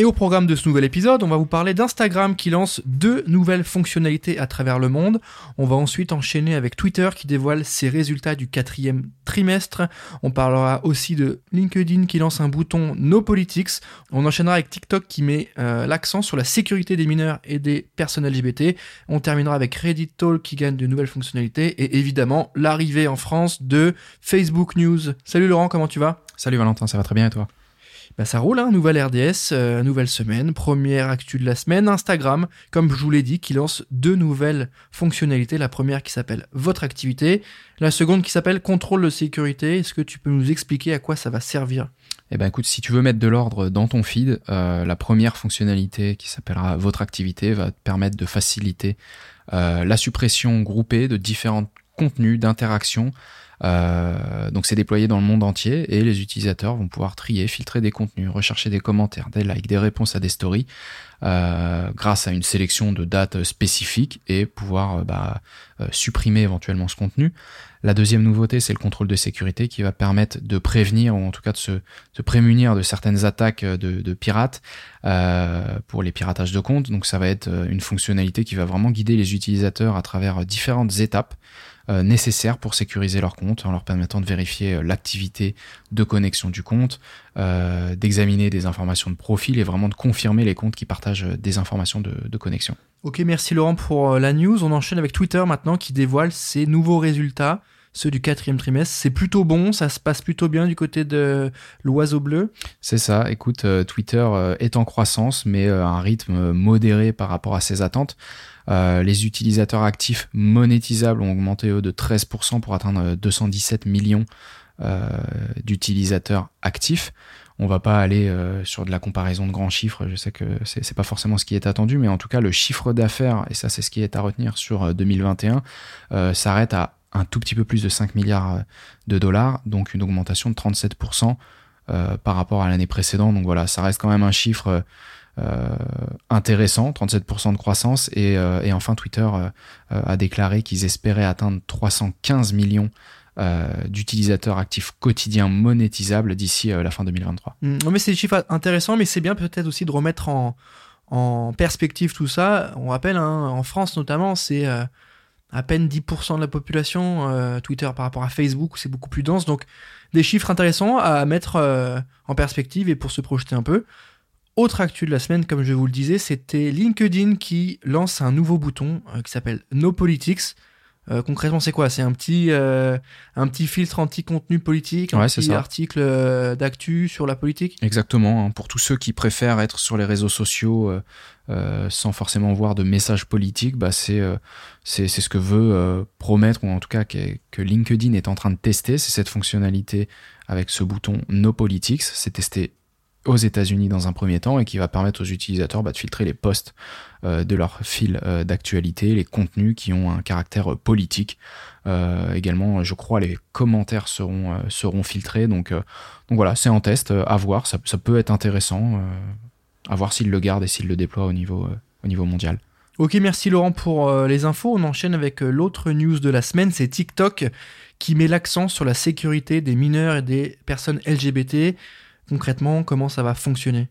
et au programme de ce nouvel épisode, on va vous parler d'Instagram qui lance deux nouvelles fonctionnalités à travers le monde. On va ensuite enchaîner avec Twitter qui dévoile ses résultats du quatrième trimestre. On parlera aussi de LinkedIn qui lance un bouton No Politics. On enchaînera avec TikTok qui met euh, l'accent sur la sécurité des mineurs et des personnes LGBT. On terminera avec Reddit Talk qui gagne de nouvelles fonctionnalités et évidemment l'arrivée en France de Facebook News. Salut Laurent, comment tu vas? Salut Valentin, ça va très bien et toi? Bah ça roule, hein, nouvelle RDS, euh, nouvelle semaine, première actu de la semaine, Instagram, comme je vous l'ai dit, qui lance deux nouvelles fonctionnalités. La première qui s'appelle Votre activité, la seconde qui s'appelle Contrôle de sécurité. Est-ce que tu peux nous expliquer à quoi ça va servir? Eh ben écoute, si tu veux mettre de l'ordre dans ton feed, euh, la première fonctionnalité qui s'appellera Votre activité va te permettre de faciliter euh, la suppression groupée de différents contenus d'interaction euh, donc c'est déployé dans le monde entier et les utilisateurs vont pouvoir trier, filtrer des contenus, rechercher des commentaires, des likes, des réponses à des stories euh, grâce à une sélection de dates spécifiques et pouvoir euh, bah, supprimer éventuellement ce contenu. La deuxième nouveauté, c'est le contrôle de sécurité qui va permettre de prévenir ou en tout cas de se, prémunir de certaines attaques de, de pirates euh, pour les piratages de comptes. Donc ça va être une fonctionnalité qui va vraiment guider les utilisateurs à travers différentes étapes euh, nécessaires pour sécuriser leur compte en leur permettant de vérifier euh, l'activité de connexion du compte, euh, d'examiner des informations de profil et vraiment de confirmer les comptes qui partagent des informations de connexion. Ok, merci Laurent pour la news. On enchaîne avec Twitter maintenant qui dévoile ses nouveaux résultats ceux du quatrième trimestre. C'est plutôt bon, ça se passe plutôt bien du côté de l'oiseau bleu. C'est ça, écoute, Twitter est en croissance, mais à un rythme modéré par rapport à ses attentes. Euh, les utilisateurs actifs monétisables ont augmenté eux de 13% pour atteindre 217 millions euh, d'utilisateurs actifs. On va pas aller euh, sur de la comparaison de grands chiffres. Je sais que c'est pas forcément ce qui est attendu, mais en tout cas le chiffre d'affaires et ça c'est ce qui est à retenir sur 2021 s'arrête à un tout petit peu plus de 5 milliards de dollars, donc une augmentation de 37% par rapport à l'année précédente. Donc voilà, ça reste quand même un chiffre euh, intéressant, 37% de croissance. Et, euh, enfin, Twitter euh, a déclaré qu'ils espéraient atteindre 315 millions d'utilisateurs actifs quotidiens monétisables d'ici la fin 2023. Mmh, mais c'est des chiffres intéressants, mais c'est bien peut-être aussi de remettre en, en perspective tout ça. On rappelle, hein, en France notamment, c'est à peine 10% de la population Twitter par rapport à Facebook, c'est beaucoup plus dense. Donc des chiffres intéressants à mettre en perspective et pour se projeter un peu. Autre actu de la semaine, comme je vous le disais, c'était LinkedIn qui lance un nouveau bouton euh, qui s'appelle No Politics. Euh, concrètement, c'est quoi? C'est un petit euh, un petit filtre anti-contenu politique, un petit article d'actu sur la politique? Exactement. Hein. pour tous ceux qui préfèrent être sur les réseaux sociaux sans forcément voir de messages politiques, bah c'est c'est ce que veut promettre ou en tout cas que, que LinkedIn est en train de tester. C'est cette fonctionnalité avec ce bouton No Politics. C'est testé aux États-Unis dans un premier temps et qui va permettre aux utilisateurs bah, de filtrer les posts euh, de leur fil euh, d'actualité, les contenus qui ont un caractère euh, politique. également, je crois, les commentaires seront, seront filtrés. Donc, donc voilà, c'est en test, à voir. Ça, peut être intéressant, à voir s'ils le gardent et s'ils le déploient au niveau, au niveau mondial. Ok, merci Laurent pour les infos. On enchaîne avec l'autre news de la semaine, c'est TikTok qui met l'accent sur la sécurité des mineurs et des personnes LGBT concrètement, comment ça va fonctionner?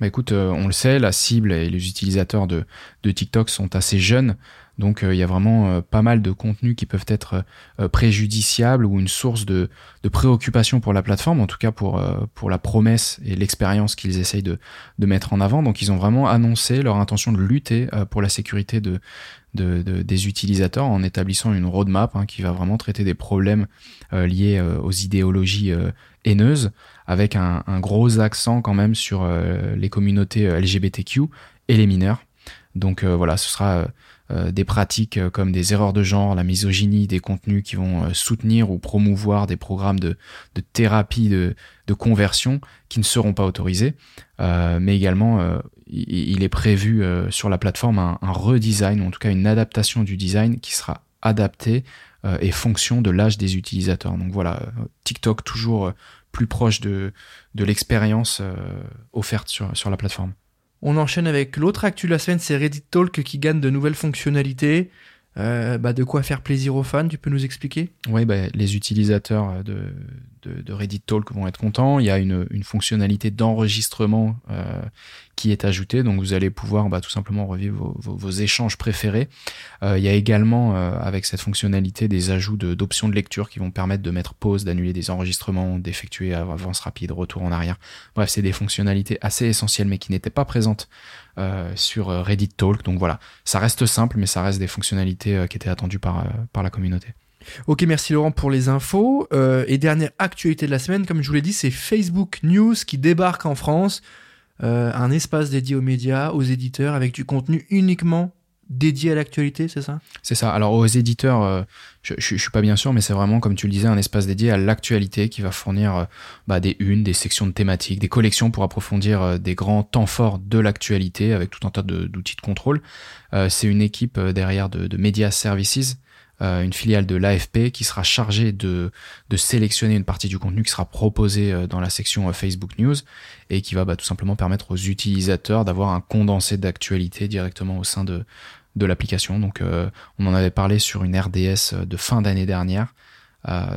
Bah écoute, euh, on le sait, la cible et les utilisateurs de, TikTok sont assez jeunes, donc euh, il y a vraiment euh, pas mal de contenus qui peuvent être préjudiciables ou une source de, préoccupation pour la plateforme, en tout cas pour, la promesse et l'expérience qu'ils essayent de, mettre en avant. Donc ils ont vraiment annoncé leur intention de lutter pour la sécurité de, de, des utilisateurs en établissant une roadmap hein, qui va vraiment traiter des problèmes liés aux idéologies haineuses avec un, gros accent quand même sur euh, les communautés euh, LGBTQ et les mineurs. Donc euh, voilà, ce sera des pratiques comme des erreurs de genre, la misogynie, des contenus qui vont soutenir ou promouvoir des programmes de, thérapie de, conversion qui ne seront pas autorisés. mais également, il est prévu sur la plateforme un, redesign, ou en tout cas une adaptation du design qui sera adapté et fonction de l'âge des utilisateurs. Donc voilà, TikTok toujours plus proche de, de l'expérience offerte sur, sur la plateforme. On enchaîne avec l'autre actu de la semaine, c'est Reddit Talk qui gagne de nouvelles fonctionnalités. Euh, bah, de quoi faire plaisir aux fans, tu peux nous expliquer? Oui, bah, les utilisateurs de, de, Reddit Talk vont être contents. Il y a une, fonctionnalité d'enregistrement euh, qui est ajoutée, donc vous allez pouvoir bah, tout simplement revivre vos, échanges préférés. Euh, il y a également euh, avec cette fonctionnalité des ajouts d'options de, lecture qui vont permettre de mettre pause, d'annuler des enregistrements, d'effectuer avance rapide, retour en arrière. Bref, c'est des fonctionnalités assez essentielles mais qui n'étaient pas présentes sur Reddit Talk. Donc voilà, ça reste simple, mais ça reste des fonctionnalités qui étaient attendues par la communauté. Ok, merci Laurent pour les infos. Euh, et dernière actualité de la semaine, comme je vous l'ai dit, c'est Facebook News qui débarque en France. Euh, un espace dédié aux médias, aux éditeurs, avec du contenu uniquement dédié à l'actualité, c'est ça? C'est ça. Alors aux éditeurs, euh, je, je, suis pas bien sûr, mais c'est vraiment, comme tu le disais, un espace dédié à l'actualité qui va fournir bah, des unes, des sections de thématiques, des collections pour approfondir des grands temps forts de l'actualité avec tout un tas d'outils de, contrôle. c'est une équipe derrière de, de Media Services euh, une filiale de l'AFP qui sera chargée de, sélectionner une partie du contenu qui sera proposé euh, dans la section euh, Facebook News et qui va bah, tout simplement permettre aux utilisateurs d'avoir un condensé d'actualité directement au sein de, de l'application. Donc on en avait parlé sur une RDS de fin d'année dernière.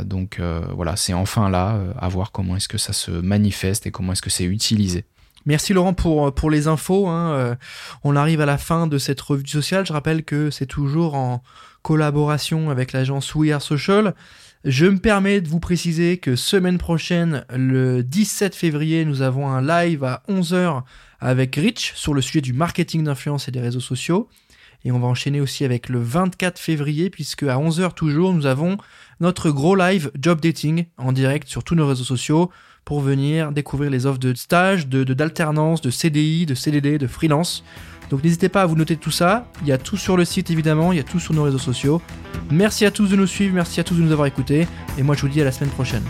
donc voilà, c'est enfin là à voir comment est-ce que ça se manifeste et comment est-ce que c'est utilisé. Merci Laurent pour, pour les infos. Hein. On arrive à la fin de cette revue sociale. Je rappelle que c'est toujours en collaboration avec l'agence We Are Social. Je me permets de vous préciser que semaine prochaine, le 17 février, nous avons un live à 11h avec Rich sur le sujet du marketing d'influence et des réseaux sociaux. Et on va enchaîner aussi avec le 24 février, puisque à 11h toujours, nous avons notre gros live Job Dating en direct sur tous nos réseaux sociaux pour venir découvrir les offres de stage, de d'alternance, de, de CDI, de CDD, de freelance. Donc n'hésitez pas à vous noter tout ça. Il y a tout sur le site évidemment, il y a tout sur nos réseaux sociaux. Merci à tous de nous suivre, merci à tous de nous avoir écoutés. Et moi je vous dis à la semaine prochaine.